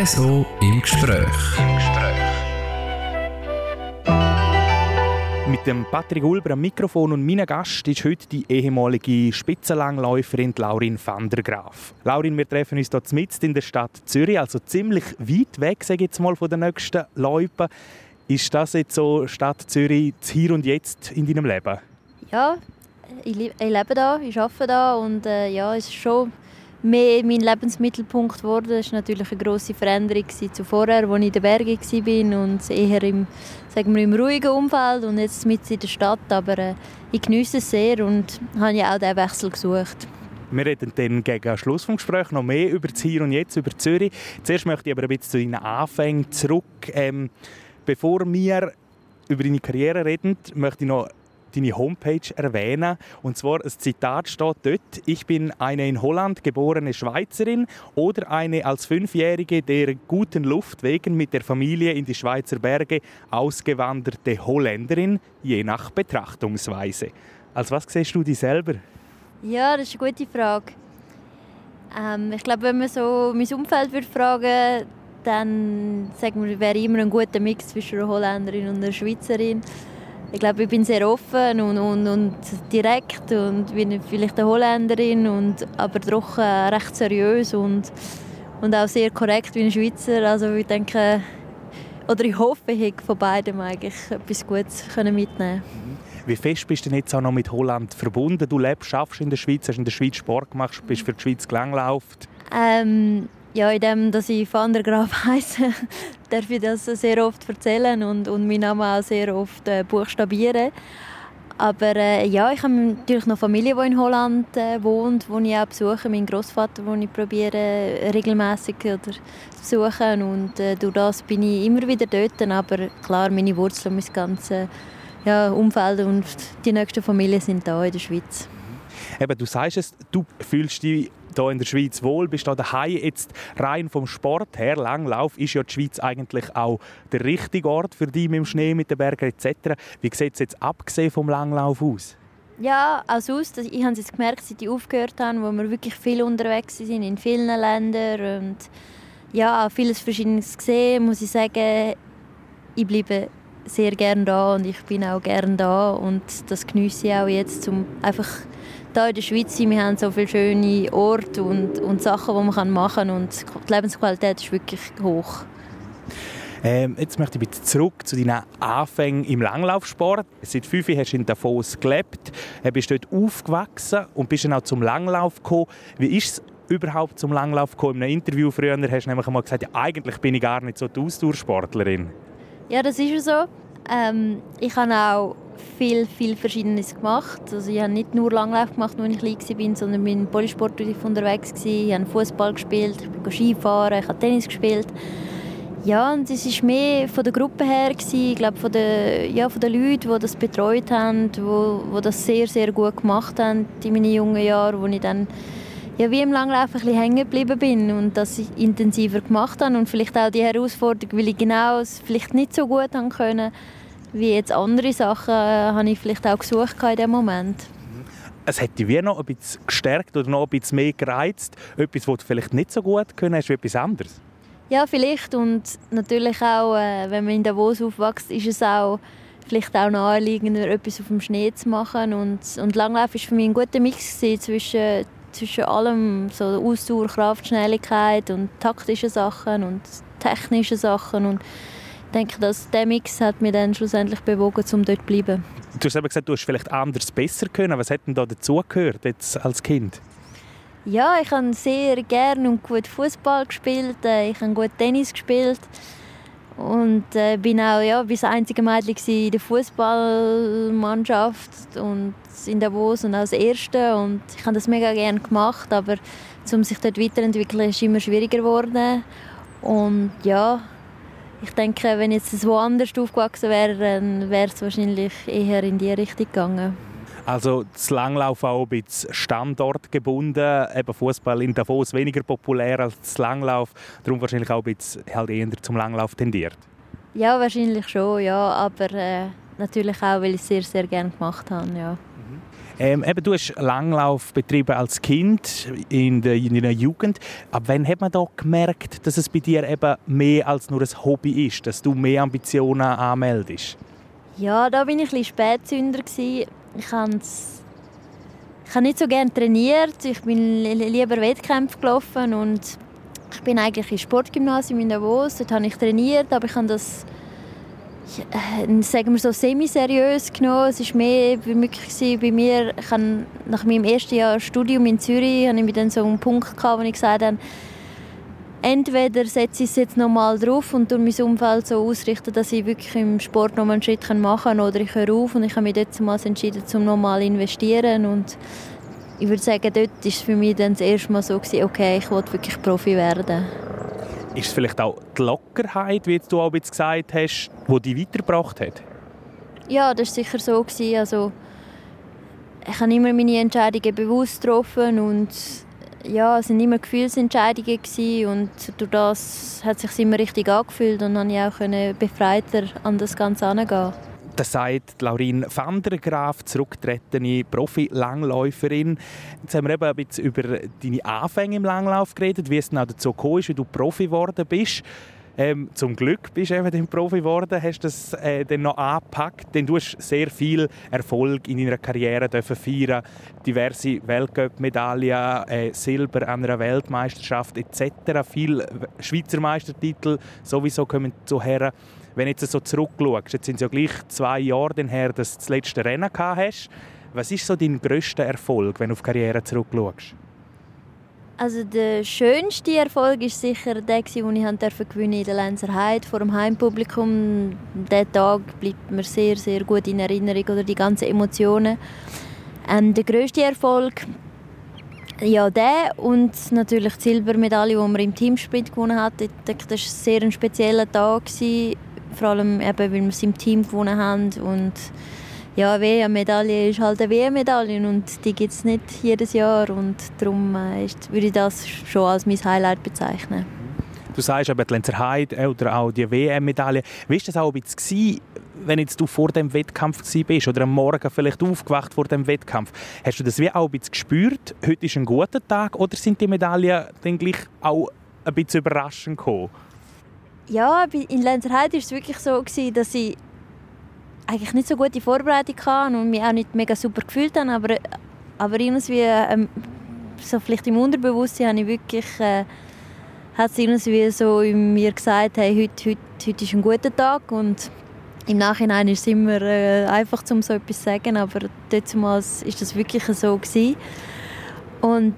Espresso im Gespräch. Im Gespräch. Mit dem Patrick Ulber am Mikrofon und meinem Gast ist heute die ehemalige Spitzenlangläuferin Laurin van der Graaf. Laurin, wir treffen uns hier mitten in der Stadt Zürich, also ziemlich weit weg, sage ich jetzt mal, von der nächsten Loipe. Ist das jetzt so Stadt Zürich das Hier und Jetzt in deinem Leben? Ja, ich, ich lebe da, ich arbeite da und äh, ja, es ist schon mehr mein Lebensmittelpunkt geworden. Das war natürlich eine grosse Veränderung zu vorher, als ich in den Bergen war und eher im, sagen wir, im ruhigen Umfeld und jetzt mit in der Stadt. Aber äh, ich genieße es sehr und habe ja auch diesen Wechsel gesucht. Wir reden dann gegen Schluss des Gesprächs noch mehr über das Hier und Jetzt, über Zürich. Zuerst möchte ich aber ein bisschen zu deinen Anfängen zurück. Ähm, bevor wir über deine Karriere reden, möchte ich noch deine Homepage erwähnen. Und zwar ein Zitat steht dort, ich bin eine in Holland geborene Schweizerin oder eine als Fünfjährige der guten Luft wegen mit der Familie in die Schweizer Berge ausgewanderte Holländerin, je nach Betrachtungsweise. Als was siehst du dich selber? Ja, das ist eine gute Frage. Ähm, ich glaube, wenn man so mein Umfeld würde fragen dann sagen wir, wäre immer ein guter Mix zwischen einer Holländerin und einer Schweizerin ich glaube, ich bin sehr offen und, und, und direkt und bin vielleicht eine Holländerin, und, aber doch äh, recht seriös und, und auch sehr korrekt wie ein Schweizer. Also ich denke, oder ich hoffe, ich von beidem eigentlich etwas Gutes mitnehmen Wie fest bist du jetzt auch noch mit Holland verbunden? Du lebst, schaffst in der Schweiz, hast in der Schweiz Sport gemacht, bist für die Schweiz gelanglauft. Ähm, ja, in dem, dass ich Van der Graaf heiße, darf ich das sehr oft erzählen und, und meinen Namen auch sehr oft äh, buchstabieren. Aber äh, ja, ich habe natürlich noch Familie, die in Holland äh, wohnt, wo ich auch besuche. Mein Großvater, den ich probiere äh, regelmäßig zu besuchen. Und äh, durch das bin ich immer wieder dort. Aber klar, meine Wurzeln, mein ganzes ja, Umfeld und die nächsten Familien sind da in der Schweiz. Eben, du sagst es, du fühlst dich hier in der Schweiz wohl, bist du daheim. Jetzt rein vom Sport her, Langlauf, ist ja die Schweiz eigentlich auch der richtige Ort für dich mit dem Schnee, mit den Bergen etc. Wie sieht es jetzt abgesehen vom Langlauf aus? Ja, also aus, ich habe es gemerkt, seit ich aufgehört habe, wo wir wirklich viel unterwegs sind, in vielen Ländern und ja, auch vieles Verschiedenes gesehen, muss ich sagen, ich bleibe sehr gerne da und ich bin auch gerne da und das genieße ich auch jetzt, um einfach hier in der Schweiz wir haben so viele schöne Orte und, und Sachen, die man machen kann und die Lebensqualität ist wirklich hoch. Ähm, jetzt möchte ich bitte zurück zu deinen Anfängen im Langlaufsport. Seit fünf Jahren hast du in Davos gelebt, äh, bist dort aufgewachsen und bist dann auch zum Langlauf gekommen. Wie ist es überhaupt zum Langlauf gekommen? In einem Interview früher hast du nämlich einmal gesagt, ja, eigentlich bin ich gar nicht so die Ausdauersportlerin. Ja, das ist so. Ähm, ich habe auch viel, viel Verschiedenes gemacht. Also ich habe nicht nur Langlauf gemacht, als ich klein war, sondern bin Polysport unterwegs. Gewesen. Ich habe Fußball gespielt, ich bin Skifahren, ich habe Tennis gespielt. Ja, und es war mehr von der Gruppe her, gewesen. ich glaube von den, ja, von den Leuten, die das betreut haben, die, die das sehr, sehr gut gemacht haben in meinen jungen Jahren, wo ich dann ja, wie im Langlauf ein bisschen hängen geblieben bin und das intensiver gemacht habe und vielleicht auch die Herausforderung, weil ich genau es vielleicht nicht so gut haben können, wie jetzt andere Sachen, äh, habe ich vielleicht auch gesucht in diesem Moment. Es hätte dich noch ein bisschen gestärkt oder noch ein bisschen mehr gereizt, etwas, was du vielleicht nicht so gut können hast, wie etwas anderes? Ja, vielleicht und natürlich auch, äh, wenn man in Davos aufwächst, ist es auch vielleicht auch naheliegender, etwas auf dem Schnee zu machen und, und Langlauf war für mich ein guter Mix zwischen, zwischen allem, so Ausdauer, Kraft, Schnelligkeit und taktischen Sachen und technischen Sachen und denke, dass der Mix hat mich dann schlussendlich bewogen, um dort zu bleiben. Du hast eben gesagt, du hast vielleicht anders besser können. Was hat denn da dazugehört jetzt als Kind? Ja, ich habe sehr gerne und gut Fußball gespielt. Äh, ich habe gut Tennis gespielt und äh, bin auch ja, bis einzige Mädchen in der Fußballmannschaft und in Davos und als Erste und ich habe das mega gerne gemacht, aber um sich dort weiterzuentwickeln, ist immer schwieriger geworden und ja, ich denke, wenn jetzt es woanders aufgewachsen wäre, dann wäre es wahrscheinlich eher in die Richtung gegangen. Also das Langlauf auch ein bisschen standortgebunden. Eben Fußball in Davos weniger populär als das Langlauf. Darum wahrscheinlich auch ein bisschen halt eher zum Langlauf tendiert. Ja, wahrscheinlich schon, ja. Aber äh, natürlich auch, weil ich es sehr, sehr gerne gemacht habe, ja. Ähm, eben, du hast Langlauf betrieben als Kind in der, in der Jugend. Aber wann hat man da gemerkt, dass es bei dir eben mehr als nur ein Hobby ist, dass du mehr Ambitionen anmeldest? Ja, da bin ich ein bisschen Spätzünder. Ich habe ich habe nicht so gerne trainiert. Ich bin lieber Wettkämpfe gelaufen und ich bin eigentlich im Sportgymnasium in Davos. Dort habe ich trainiert, aber ich habe das äh, sagen wir so semi-seriös genommen. Es war mehr wirklich bei mir, ich habe nach meinem ersten Jahr Studium in Zürich, habe ich dann so einen Punkt gehabt, wo ich gesagt habe, entweder setze ich es jetzt nochmal drauf und mein Umfeld so ausrichten, dass ich wirklich im Sport nochmal einen Schritt machen kann oder ich höre auf und ich habe mich dort entschieden, um nochmal investieren und ich würde sagen, dort war es für mich dann das erste Mal so, okay, ich will wirklich Profi werden. Ist es vielleicht auch die Lockerheit, wie du auch jetzt gesagt hast, die dich weitergebracht hat? Ja, das war sicher so. Also, ich habe immer meine Entscheidungen bewusst getroffen und ja, es waren immer Gefühlsentscheidungen und durch das hat es sich immer richtig angefühlt und dann konnte ich auch befreiter an das Ganze herangehen. Das sagt Laurin van der Graaf, zurückgetretene Profi-Langläuferin. Jetzt haben wir eben ein bisschen über deine Anfänge im Langlauf geredet, wie es dann dazu gekommen ist, wie du Profi geworden bist. Ähm, zum Glück bist du eben Profi geworden, hast das äh, dann noch angepackt, denn du hast sehr viel Erfolg in deiner Karriere dürfen feiern, diverse Weltcup-Medaillen, äh, Silber an einer Weltmeisterschaft etc., viele Schweizer Meistertitel sowieso kommen zu her. Wenn du jetzt so zurückschaust, jetzt sind es ja gleich zwei Jahre her, dass du das letzte Rennen gehabt hast. Was ist so dein grösster Erfolg, wenn du auf Karriere zurückschaust? Also der schönste Erfolg ist sicher der, den ich gewinnen in der Lenzer Heide vor dem Heimpublikum. Der Tag bleibt mir sehr, sehr gut in Erinnerung oder die ganzen Emotionen. Ähm, der grösste Erfolg, ja, der und natürlich die Silbermedaille, die man im Teamsprint gewonnen hat. Ich denke, das war ein sehr spezieller Tag vor allem eben, weil wir es im Team gewonnen haben und ja, WM-Medaille ist halt eine WM-Medaille und die gibt es nicht jedes Jahr und darum äh, ist, würde ich das schon als mein Highlight bezeichnen. Du sagst eben die Lenzer Heide oder auch die WM-Medaille. Wie war das auch ein wenn jetzt du vor dem Wettkampf bist oder am Morgen vielleicht aufgewacht vor dem Wettkampf? Hast du das wie auch ein gespürt? Heute ist ein guter Tag oder sind die Medaillen dann gleich auch ein bisschen überraschend gekommen? Ja, in Lenzerheide war es wirklich so, dass ich eigentlich nicht so gute Vorbereitung hatte und mich auch nicht mega super gefühlt habe, aber, aber irgendwie ähm, so vielleicht im Unterbewusstsein habe ich wirklich äh, hat es irgendwie so in mir gesagt, hey, heute, heute, heute ist ein guter Tag und im Nachhinein ist es immer äh, einfach, um so etwas zu sagen, aber damals war das wirklich so gewesen. Und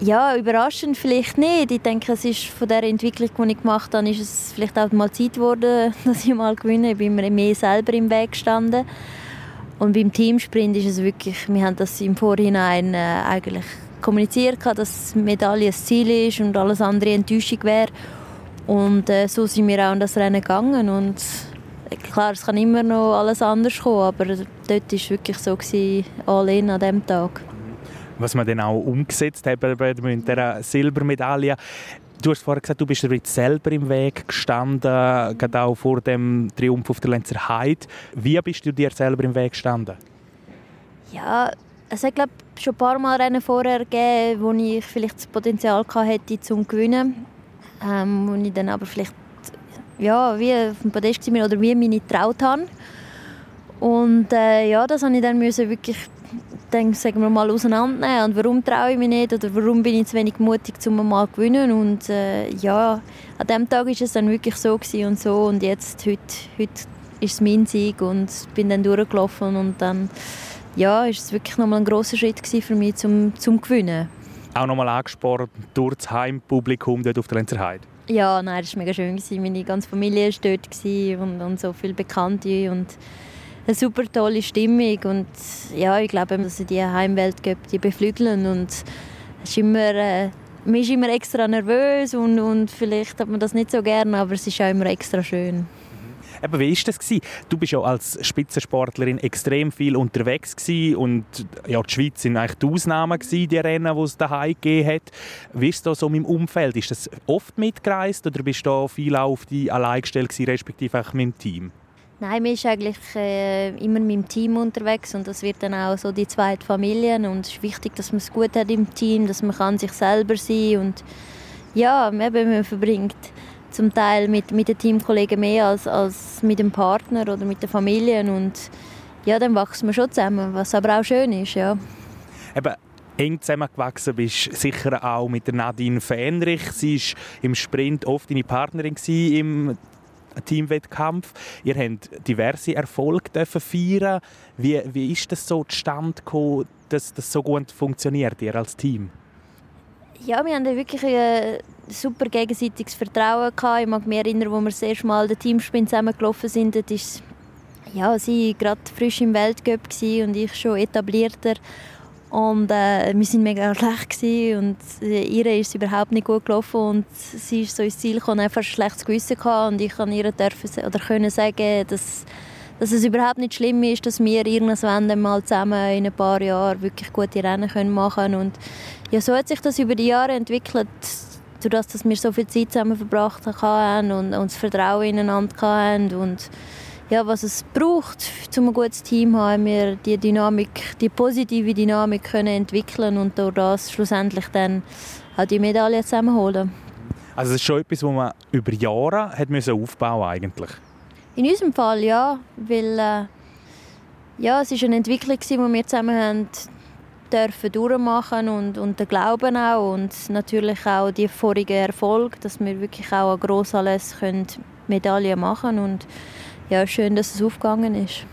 ja, überraschend vielleicht nicht. Ich denke, es ist von der Entwicklung, die ich gemacht habe, ist es vielleicht auch mal Zeit geworden, dass ich mal gewinne. Ich bin mir mehr selber im Weg gestanden. Und beim Teamsprint ist es wirklich, wir haben das im Vorhinein äh, eigentlich kommuniziert, dass Medaille das Ziel ist und alles andere Enttäuschung wäre. Und äh, so sind wir auch in das Rennen gegangen. Und äh, klar, es kann immer noch alles anders kommen, aber dort war es wirklich so, gewesen, all in an diesem Tag was wir dann auch umgesetzt haben bei dieser Silbermedaille. Du hast vorhin gesagt, du bist jetzt selber im Weg gestanden, gerade auch vor dem Triumph auf der Lenzer Heide. Wie bist du dir selber im Weg gestanden? Ja, es hat glaube schon ein paar Mal Rennen vorher gegeben, wo ich vielleicht das Potenzial hatte, zum zu gewinnen. Ähm, wo ich dann aber vielleicht ja, wie auf dem Podest war oder wie mich nicht getraut habe. Und äh, ja, das musste ich dann wirklich dann sagen wir mal auseinandernehmen und warum traue ich mich nicht oder warum bin ich zu wenig mutig, um mal zu gewinnen und äh, ja, an dem Tag ist es dann wirklich so und so und jetzt, heute, heute ist es mein Sieg und bin dann durchgelaufen und dann ja, ist es wirklich nochmal ein grosser Schritt für mich zum, zum Gewinnen. Auch nochmal angespornt durch das Heimpublikum dort auf der Lenzerheide? Ja, nein, das war mega schön. Meine ganze Familie war dort und, und so viele Bekannte und eine super tolle Stimmung und ja, ich glaube, dass die Heimwelt gibt, die beflügeln und es ist immer, äh, man ist immer extra nervös und, und vielleicht hat man das nicht so gerne, aber es ist auch immer extra schön. Mhm. Eben, wie war das? Du bist ja als Spitzensportlerin extrem viel unterwegs und ja, die Schweiz waren eigentlich die Ausnahmen, die Rennen, die es daheim gegeben hat. Wie ist das so im Umfeld? Ist das oft mitgereist oder bist du da viel auf die allein gestellt, respektive auch mit dem Team? Nein, mir ist eigentlich äh, immer mit dem Team unterwegs und das wird dann auch so die zweite Familie und es ist wichtig, dass man es gut hat im Team, dass man kann sich selber sein und ja, eben, man verbringt zum Teil mit, mit den Teamkollegen mehr als, als mit dem Partner oder mit der Familie und ja, dann wachsen wir schon zusammen, was aber auch schön ist, ja. Eben, eng zusammengewachsen bist sicher auch mit Nadine Fähnrich. Sie war im Sprint oft deine Partnerin im Teamwettkampf. Ihr habt diverse Erfolge feiern. Wie, wie ist das so zustande gekommen, dass das so gut funktioniert, ihr als Team? Ja, wir haben wirklich ein super gegenseitiges Vertrauen gehabt. Ich mag mich erinnern, wo wir das erste Mal den Teamsprint zusammengelaufen sind. Das ist ja, sie gerade frisch im Weltcup und ich schon etablierter. Und äh, wir waren mega schlecht und äh, ihr ist es überhaupt nicht gut gelaufen und sie ist so ins Ziel gekommen, einfach ein schlechtes Gewissen gehabt und ich kann ihr dürfen oder können sagen, dass, dass es überhaupt nicht schlimm ist, dass wir irgendwann mal zusammen in ein paar Jahren wirklich gute Rennen können machen und ja, so hat sich das über die Jahre entwickelt, dadurch, dass wir so viel Zeit zusammen verbracht haben und, und das Vertrauen ineinander hatten und ja, was es braucht, um ein gutes Team zu haben, wir die Dynamik, die positive Dynamik können entwickeln und durch das schlussendlich dann auch die Medaille zusammenholen. Also es ist schon etwas, was man über Jahre hat müssen aufbauen eigentlich. In unserem Fall ja, weil äh, ja, es ist eine Entwicklung, die wir zusammen haben dürfen durchmachen und, und den Glauben auch und natürlich auch die vorigen Erfolge, dass wir wirklich auch an Grossanlässen Medaillen machen und ja, schön, dass es aufgegangen ist.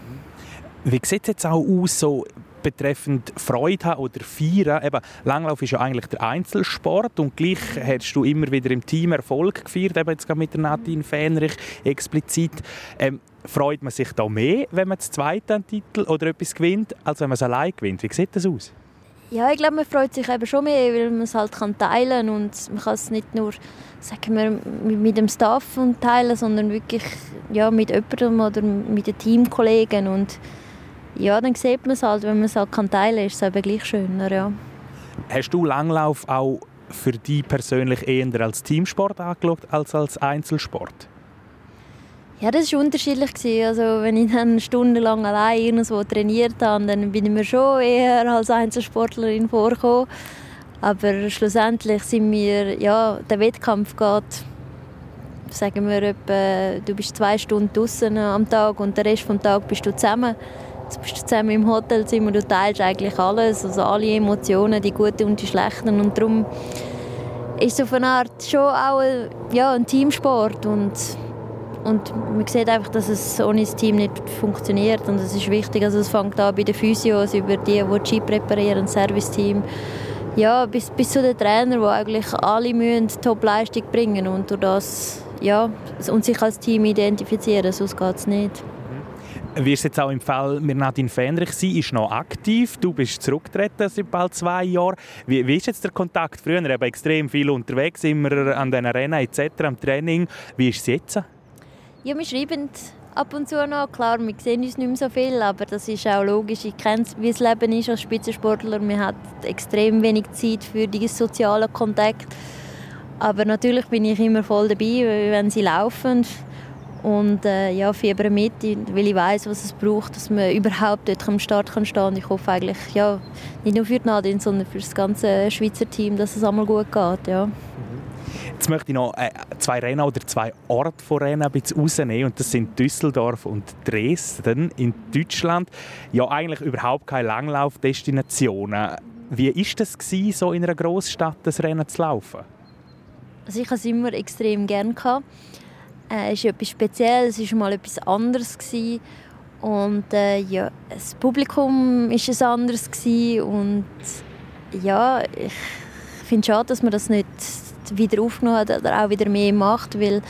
Wie sieht es jetzt auch aus, so betreffend Freude haben oder Feiern? Eben, Langlauf ist ja eigentlich der Einzelsport und gleich hast du immer wieder im Team Erfolg gefeiert, eben jetzt mit der Nadine Fähnrich explizit. Ähm, freut man sich da mehr, wenn man das zweite Titel oder etwas gewinnt, als wenn man es allein gewinnt? Wie sieht das aus? Ja, ich glaube, man freut sich eben schon mehr, weil man es halt kann teilen und man kann es nicht nur sagen wir, mit dem Staff teilen, sondern wirklich ja, mit jemandem oder mit den Teamkollegen und ja, dann sieht man es halt, wenn man es halt kann teilen kann, ist es eben gleich schöner, ja. Hast du Langlauf auch für dich persönlich eher als Teamsport angeschaut als als Einzelsport? Ja, das war unterschiedlich. Also, wenn ich dann stundenlang allein irgendwo trainiert habe, dann bin ich mir schon eher als Einzelsportlerin vorgekommen. Aber schlussendlich sind wir, ja, der Wettkampf geht, sagen wir, etwa, du bist zwei Stunden draußen am Tag und den Rest des Tages bist du zusammen. Jetzt bist du zusammen im Hotelzimmer, du teilst eigentlich alles, also alle Emotionen, die guten und die schlechten. Und darum ist es auf eine Art schon auch ja, ein Teamsport und und man sieht einfach, dass es ohne das Team nicht funktioniert und es ist wichtig. Also es fängt an bei den Physios, über die, die Ski präparieren, Serviceteam, ja, bis, bis zu den Trainern, die eigentlich alle müssen Top-Leistung bringen und das, ja, und sich als Team identifizieren, sonst geht es nicht. Mhm. Wie ist jetzt auch im Fall mit Nadine Fähnrich? Sie ist noch aktiv, du bist zurückgetreten seit bald zwei Jahren. Wie, wie ist jetzt der Kontakt? Früher eben extrem viel unterwegs, immer an den Rennen etc., am Training. Wie ist es jetzt? Ja, wir schreiben ab und zu noch. Klar, wir sehen uns nicht mehr so viel, aber das ist auch logisch. Ich kenne wie das Leben ist als Spitzensportler. Man hat extrem wenig Zeit für die sozialen Kontakte. Aber natürlich bin ich immer voll dabei, wenn sie laufen. Und äh, ja, fieber mit, weil ich weiß, was es braucht, dass man überhaupt dort am Start kann stehen kann. Ich hoffe eigentlich, ja, nicht nur für die Nadine, sondern für das ganze Schweizer Team, dass es einmal gut geht. Ja. Jetzt möchte ich noch äh, zwei Rennen oder zwei Orte von Rennen ein bisschen rausnehmen. Und das sind Düsseldorf und Dresden in Deutschland. Ja, eigentlich überhaupt keine Langlaufdestinationen. Wie war das, so in einer Großstadt das Rennen zu laufen? Also ich hatte es immer extrem gerne. Äh, es ist etwas Spezielles, es war mal etwas anderes. Gewesen. Und äh, ja, das Publikum war es anders. Gewesen. Und ja, ich finde es schade, dass man das nicht wieder aufgenommen hat oder auch wieder mehr macht, weil,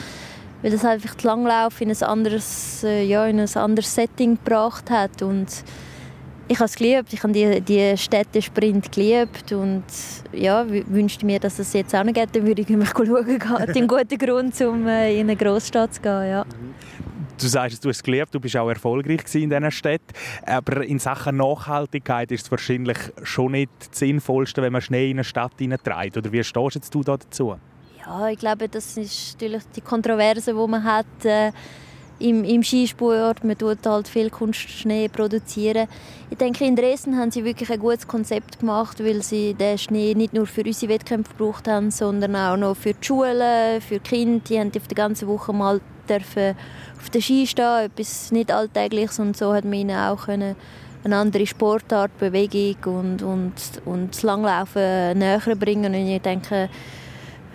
weil das einfach die Langlauf in ein anderes, äh, ja, in ein anderes Setting gebracht hat und ich habe es geliebt, ich habe die, die Städtesprint geliebt und ja, wünschte mir, dass es jetzt auch noch geht, dann würde ich mich schauen gehen. ein guter Grund, um äh, in eine Großstadt zu gehen, ja. Du sagst, du hast es geliebt, du bist auch erfolgreich in diesen Städten. Aber in Sachen Nachhaltigkeit ist es wahrscheinlich schon nicht das Sinnvollste, wenn man Schnee in eine Stadt hineintreibt. Oder wie stehst du da dazu? Ja, ich glaube, das ist natürlich die Kontroverse, die man hat. Äh, im, im Skisport. Man tut halt viel Kunstschnee produzieren. Ich denke, in Dresden haben sie wirklich ein gutes Konzept gemacht, weil sie den Schnee nicht nur für unsere Wettkämpfe gebraucht haben, sondern auch noch für die Schulen, für die Kinder. Die haben auf der ganzen Woche mal dürfen auf der Ski stehen, etwas nicht Alltägliches und so hat man ihnen auch können eine andere Sportart, Bewegung und, und, und das Langlaufen näher bringen. Und ich denke,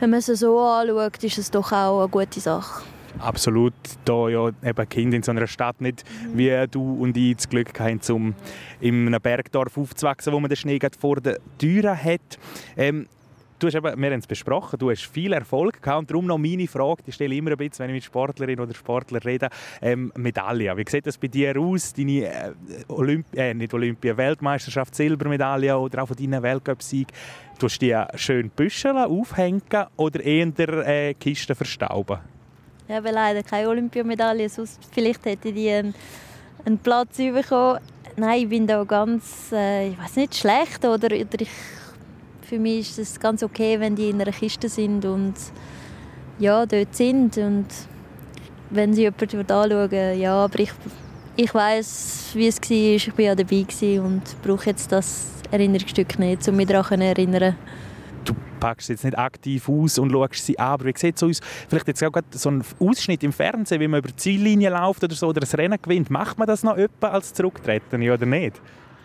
wenn man es so anschaut, ist es doch auch eine gute Sache. Absolut, da ja eben Kinder in so einer Stadt nicht wie du und ich das Glück haben, um in einem Bergdorf aufzuwachsen, wo man den Schnee vor der Tür hat. Ähm, Du hast eben, wir haben es besprochen, du hast viel Erfolg gehabt und darum noch meine Frage, die stelle ich immer ein bisschen, wenn ich mit Sportlerinnen oder Sportlern rede, ähm, Medaille. Wie sieht das bei dir aus, deine äh, Olymp äh, nicht Olympia, Weltmeisterschaft, Silbermedaille oder auch von deinen Weltcup-Sieg? Du die schön büscheln, aufhängen oder eher äh, Kisten verstauben? Ich habe leider keine Olympiamedaille, sonst vielleicht hätte ich die einen, einen Platz bekommen. Nein, ich bin da ganz, äh, ich weiß nicht, schlecht oder, oder ich für mich ist es ganz okay, wenn die in einer Kiste sind und ja, dort sind. Und wenn sie jemand anschauen, ja, aber ich, ich weiß, wie es war. Ich war ja dabei und brauche jetzt das Erinnerungsstück nicht, um mich daran zu erinnern. Du packst jetzt nicht aktiv aus und schaust sie an, aber wie sieht es aus? Vielleicht jetzt auch so ein Ausschnitt im Fernsehen, wie man über die Ziellinie läuft oder so, oder ein Rennen gewinnt. Macht man das noch etwa als Zurücktreten oder nicht?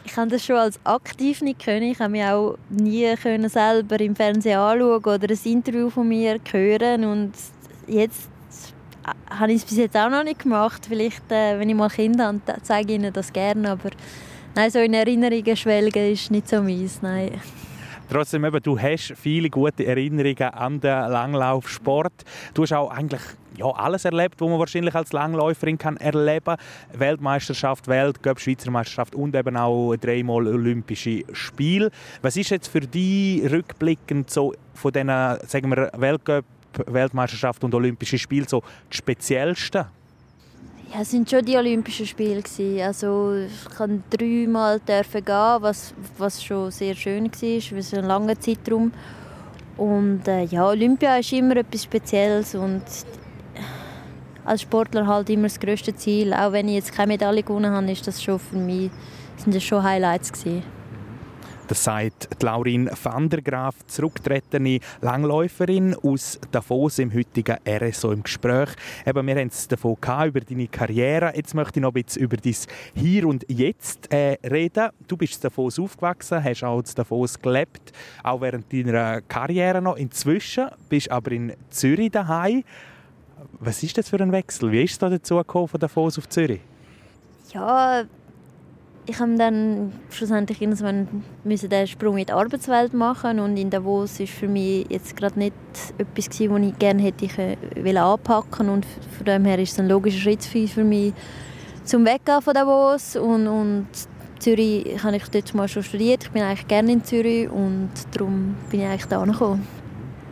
Ich kann das schon als aktiv nicht können. Ich habe mich auch nie können selber im Fernsehen anschauen oder ein Interview von mir hören und jetzt habe ich es bis jetzt auch noch nicht gemacht. Vielleicht, äh, wenn ich mal Kinder habe, zeige ich ihnen das gerne, aber nein, so in Erinnerungen schwelgen ist nicht so meins, nein. Trotzdem, eben, du hast viele gute Erinnerungen an den Langlaufsport. Du hast auch eigentlich ja, alles erlebt, was man wahrscheinlich als Langläuferin kann erleben kann. Weltmeisterschaft, Weltcup, Schweizer Meisterschaft und eben auch dreimal Olympische Spiele. Was ist jetzt für dich rückblickend so von diesen sagen wir, Weltcup, Weltmeisterschaft und Olympische Spiele so das Speziellste? Ja, es waren schon die Olympischen Spiele. Also, ich durfte dreimal gehen, was, was schon sehr schön war, für so einen langen Zeitraum. Und äh, ja, Olympia ist immer etwas Spezielles und als Sportler halt immer das größte Ziel. Auch wenn ich jetzt keine Medaille gewonnen habe, ist das schon für mich, sind das schon Highlights gewesen. Das sagt Laurin van der Graaf, zurückgetretene Langläuferin aus Davos im heutigen RSO im Gespräch. Eben, wir haben es davon gehabt, über deine Karriere. Jetzt möchte ich noch ein bisschen über dein Hier und Jetzt äh, reden. Du bist in Davos aufgewachsen, hast auch in Davos gelebt, auch während deiner Karriere noch. Inzwischen bist du aber in Zürich daheim. Was ist das für ein Wechsel? Wie ist es da dazu gekommen, von Davos auf Zürich? Ja, ich habe dann schlussendlich irgendwann müssen den Sprung in die Arbeitswelt machen und in Davos ist für mich jetzt gerade nicht etwas gewesen, was ich gerne hätte anpacken und von dem her ist es ein logischer Schritt für mich zum Weggehen von Davos und, und Zürich habe ich dort mal schon studiert. Ich bin eigentlich gerne in Zürich und darum bin ich eigentlich da gekommen.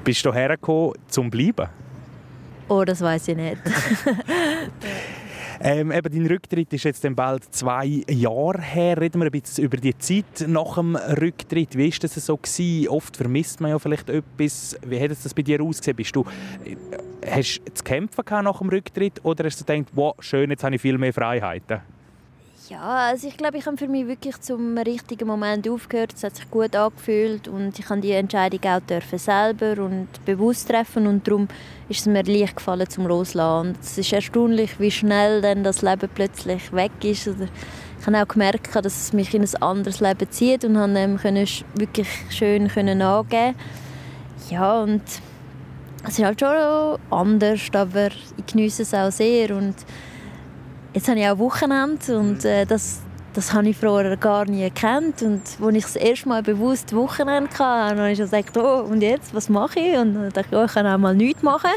Bist du hergekommen, zum bleiben? Oh, das weiß ich nicht. ähm, eben, dein Rücktritt ist jetzt bald zwei Jahre her. Reden wir ein bisschen über die Zeit nach dem Rücktritt. Wie war das so? Gewesen? Oft vermisst man ja vielleicht etwas. Wie hat es das bei dir ausgesehen? Bist du, äh, hast du zu kämpfen nach dem Rücktritt oder hast du gedacht, wow, schön, jetzt habe ich viel mehr Freiheiten? Ja, also ich glaube, ich habe für mich wirklich zum richtigen Moment aufgehört. Es hat sich gut angefühlt und ich habe die Entscheidung auch dürfen selber und bewusst treffen und darum ist es mir leicht gefallen zum Loslassen. Und es ist erstaunlich, wie schnell dann das Leben plötzlich weg ist. Ich habe auch gemerkt, dass es mich in ein anderes Leben zieht und habe dem wirklich schön angeben. Ja und es ist halt schon anders, aber ich genieße es auch sehr und Jetzt habe ich auch Wochenende und äh, das, das habe ich vorher gar nie gekannt. Und als ich das erste Mal bewusst Wochenende hatte, habe ich gesagt, oh, und jetzt, was mache ich? Und dann dachte ich, oh, ich kann auch mal nichts machen.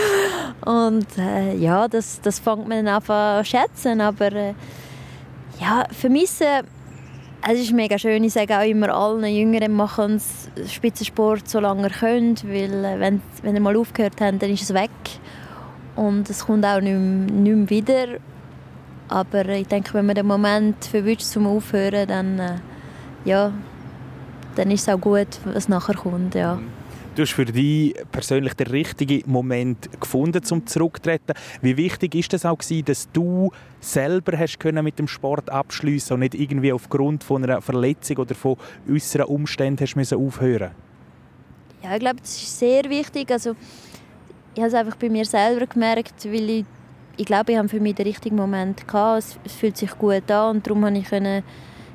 und äh, ja, das, das fängt man einfach an zu schätzen. Aber äh, ja, vermissen, es ist mega schön. Ich sage auch immer allen Jüngeren, machen Spitzensport so lange ihr könnt, weil äh, wenn, wenn ihr mal aufgehört habt, dann ist es weg. Und es kommt auch nicht mehr, nicht mehr wieder. Aber ich denke, wenn man den Moment verwünscht zum Aufhören, dann, äh, ja, dann ist es auch gut, was nachher kommt. Ja. Du hast für dich persönlich den richtigen Moment gefunden, zum zurücktreten. Wie wichtig ist es auch gewesen, dass du selber hast können mit dem Sport abschließen und nicht irgendwie aufgrund von einer Verletzung oder von äußeren Umständen hast müssen aufhören? Ja, ich glaube, das ist sehr wichtig. Also, ich habe es einfach bei mir selber gemerkt, weil ich, ich glaube, ich habe für mich den richtigen Moment gehabt. Es, fühlt sich gut an und darum habe ich können,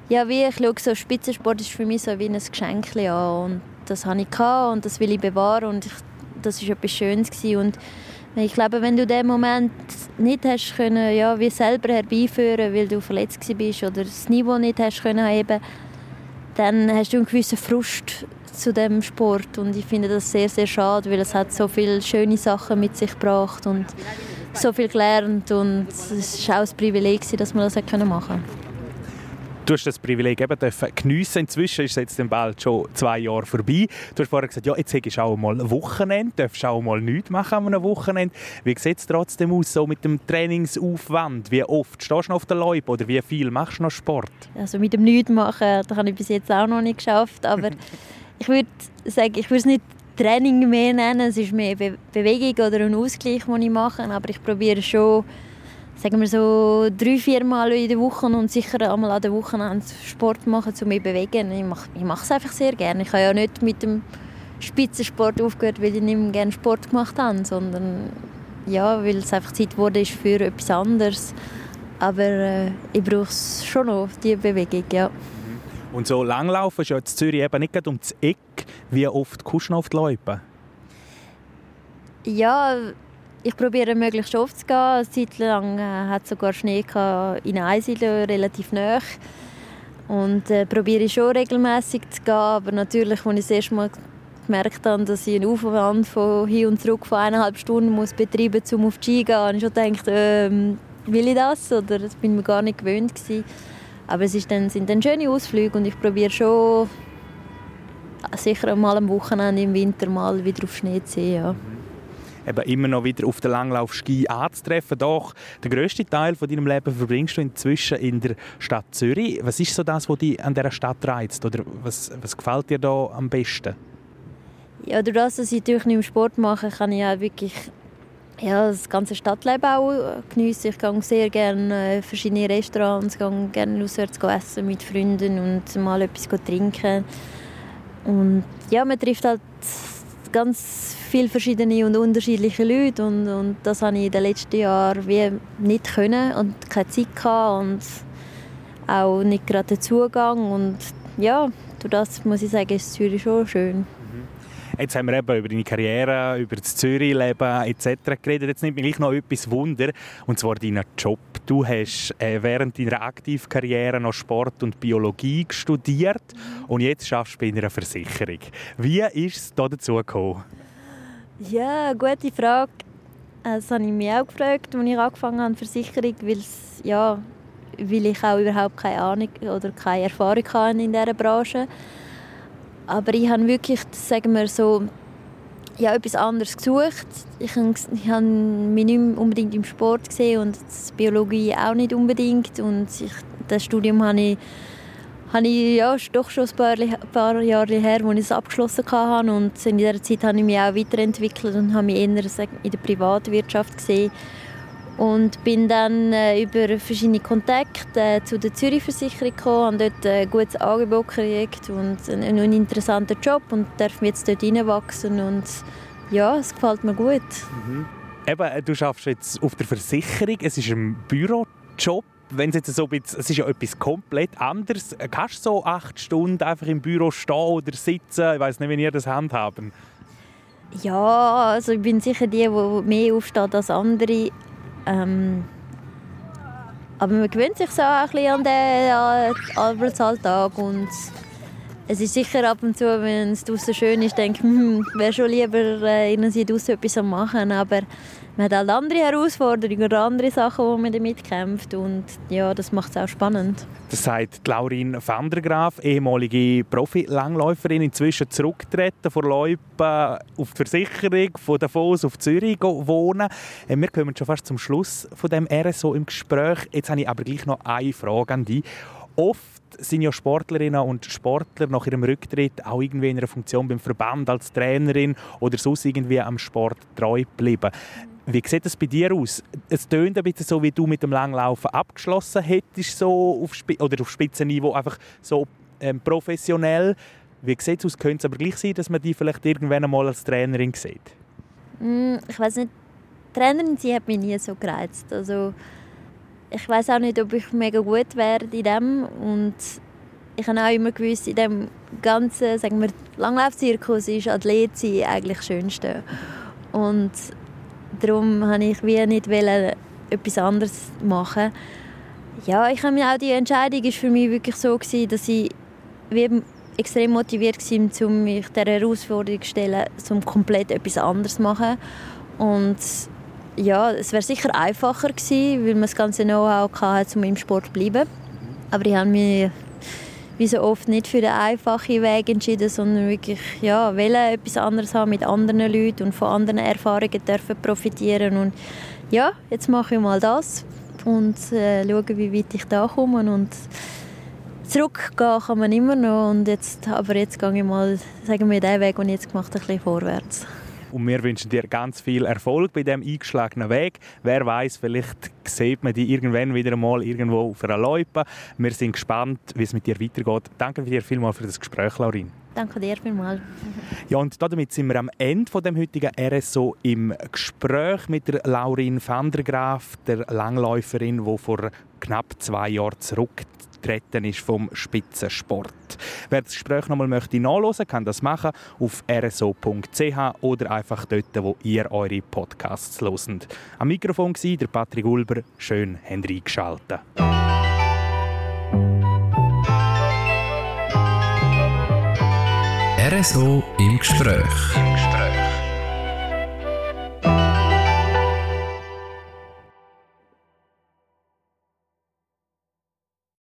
ja, wie ich schaue, so Spitzensport ist für mich so wie ein Geschenk an und das habe ich gehabt und das will ich bewahren und ich, das ist etwas Schönes gewesen. und ich glaube, wenn du den Moment nicht hast können, ja, wie selber herbeiführen, weil du verletzt bist oder das Niveau nicht hast können heben, dann hast du einen gewissen Frust zu dem Sport und ich finde das sehr sehr schade, weil es hat so viele schöne Sachen mit sich gebracht und so viel gelernt und es war auch ein Privileg, dass man das machen konnte du hast das Privileg eben dürfen geniessen. Inzwischen ist es jetzt bald schon zwei Jahre vorbei. Du hast vorher gesagt, ja, jetzt hättest du auch mal ein Wochenende, darfst auch mal nichts machen an einem Wochenende. Wie sieht es trotzdem aus so mit dem Trainingsaufwand? Wie oft stehst du noch auf der Leib oder wie viel machst du noch Sport? Also mit dem Nichts machen, das habe ich bis jetzt auch noch nicht geschafft, aber ich würde sagen, ich würde es nicht Training mehr nennen, es ist mehr Be Bewegung oder ein Ausgleich, den ich mache, aber ich probiere schon sagen wir so drei, vier Mal in der Woche und sicher einmal an der Woche Sport machen, um mich zu bewegen. Ich mache, ich mache es einfach sehr gerne. Ich habe ja nicht mit dem Spitzensport aufgehört, weil ich nicht mehr gerne Sport gemacht habe, sondern ja, weil es einfach Zeit wurde für etwas anderes. Aber äh, ich brauche es schon noch, diese Bewegung, ja. Und so langlaufen ist ja in Zürich eben nicht um das Eck. Wie oft kommst du auf die Leute? Ja, ich probiere möglichst oft zu gehen. Eine Zeit lang äh, hat sogar Schnee in Einsiedeln, relativ nah. Und äh, probiere schon regelmäßig zu gehen. Aber natürlich, als ich das erste Mal gemerkt habe, dass ich einen Aufwand von hin und zurück von eineinhalb Stunden muss betreiben muss, um auf die Ski zu gehen, habe ich schon gedacht, ähm, will ich das? Oder das bin ich mir gar nicht gewöhnt gewesen. Aber es ist dann, sind dann schöne Ausflüge und ich probiere schon sicher mal am Wochenende im Winter mal wieder auf Schnee zu sehen. Ja eben immer noch wieder auf der Langlaufski anzutreffen. Doch den grössten Teil von deinem Leben verbringst du inzwischen in der Stadt Zürich. Was ist so das, was dich an dieser Stadt reizt? Oder was, was gefällt dir da am besten? Ja, durch das, dass ich natürlich nicht mehr Sport mache, kann ich ja wirklich ja, das ganze Stadtleben auch geniessen. Ich gehe sehr gerne in verschiedene Restaurants, gehe gerne auswärts essen mit Freunden und mal etwas trinken. Und ja, man trifft halt ganz viele verschiedene und unterschiedliche Leute und, und das habe ich in den letzten Jahren wie nicht können und keine Zeit und auch nicht gerade den Zugang und ja, durch das muss ich sagen, ist Zürich schon schön. Jetzt haben wir eben über deine Karriere, über das Zürich-Leben etc. geredet. Jetzt nimmt mich gleich noch etwas Wunder, und zwar deinen Job. Du hast äh, während deiner Aktivkarriere noch Sport und Biologie studiert und jetzt schaffst du bei einer Versicherung. Wie ist es dazu gekommen? Ja, gute Frage. Das habe ich mich auch gefragt, als ich angefangen habe, Versicherung, weil, ja, weil ich auch überhaupt keine Ahnung oder keine Erfahrung hatte in dieser Branche. Aber ich habe wirklich, sagen wir so, ja, etwas anderes gesucht. Ich habe, ich mich nicht unbedingt im Sport gesehen und Biologie auch nicht unbedingt. Und ich, das Studium habe ich habe ich ja, doch schon ein paar, paar Jahre her, als ich es abgeschlossen hatte. Und in dieser Zeit habe ich mich auch weiterentwickelt und habe mich eher in der Privatwirtschaft gesehen. Und bin dann äh, über verschiedene Kontakte äh, zu der Zürich Versicherung gekommen, habe dort ein gutes Angebot gekriegt und einen, einen interessanten Job und darf jetzt dort hineinwachsen und ja, es gefällt mir gut. Mhm. Eben, äh, du arbeitest jetzt auf der Versicherung, es ist ein Bürojob wenn es jetzt so bisschen, es ist ja etwas komplett anderes. Kannst du so acht Stunden einfach im Büro stehen oder sitzen? Ich weiß nicht, wie ihr das handhaben. Ja, also ich bin sicher die, die mehr aufsteht als andere. Ähm, aber man gewöhnt sich so ein bisschen an den Arbeitsalltag und es ist sicher ab und zu, wenn es draußen schön ist, denke ich, hm, wäre schon lieber äh, irgendwie draußen etwas machen, aber man hat halt andere Herausforderungen oder andere Sachen, wo man damit kämpft und ja, das macht es auch spannend. Das sagt Laurin van ehemalige Profi-Langläuferin, inzwischen zurückgetreten von Leupen auf die Versicherung, von Davos auf Zürich wohnen. Äh, wir kommen schon fast zum Schluss von dem RSO im Gespräch. Jetzt habe ich aber gleich noch eine Frage an dich. Oft sind ja Sportlerinnen und Sportler nach ihrem Rücktritt auch irgendwie in einer Funktion beim Verband als Trainerin oder sonst irgendwie am Sport treu geblieben. Wie sieht das bei dir aus? Es tönt ein bisschen so, wie du mit dem Langlaufen abgeschlossen hättest, so auf, Sp oder auf Spitzenniveau, einfach so ähm, professionell. Wie sieht es aus? Könnte es aber gleich sein, dass man die vielleicht irgendwann einmal als Trainerin sieht? Mm, ich weiß nicht. Trainerin sie hat mich nie so gereizt. Also ich weiß auch nicht, ob ich mega gut werde in dem und ich habe auch immer gewusst, in dem ganzen Langlaufzirkus ist Athlet sein eigentlich das Schönste. Und darum wollte ich wie nicht etwas anderes machen. Ja, ich habe auch die Entscheidung ist für mich wirklich so gewesen, dass ich extrem motiviert war, um mich der Herausforderung zu stellen, um komplett etwas anderes zu machen. Und ja, es wäre sicher einfacher gewesen, weil man das ganze Know-how hatte, um im Sport zu bleiben. Aber ich habe mich wie so oft nicht für den einfachen Weg entschieden, sondern wirklich ja, wollen etwas anderes haben mit anderen Leuten und von anderen Erfahrungen dürfen profitieren und ja, jetzt mache ich mal das und äh, schaue, wie weit ich da komme und zurückgehen kann man immer noch und jetzt, aber jetzt gehe ich mal, sagen wir, den Weg, den ich jetzt gemacht habe, ein bisschen vorwärts. Und wir wünschen dir ganz viel Erfolg bei dem eingeschlagenen Weg. Wer weiß, vielleicht sieht man dich irgendwann wieder mal irgendwo auf einer Loipe. Wir sind gespannt, wie es mit dir weitergeht. Danke dir vielmals für das Gespräch, Laurin. Danke dir vielmals. Ja, und damit sind wir am Ende von dem heutigen RSO im Gespräch mit der Laurin van der Graaf, der Langläuferin, die vor knapp zwei Jahren zurück zurückgetreten ist vom Spitzensport. Wer das Gespräch nochmal möchte nachlesen, kann das machen auf rso.ch oder einfach dort, wo ihr eure Podcasts loset. Am Mikrofon war der Patrick Ulber. Schön, habt ihr eingeschaltet. RSO im Gespräch.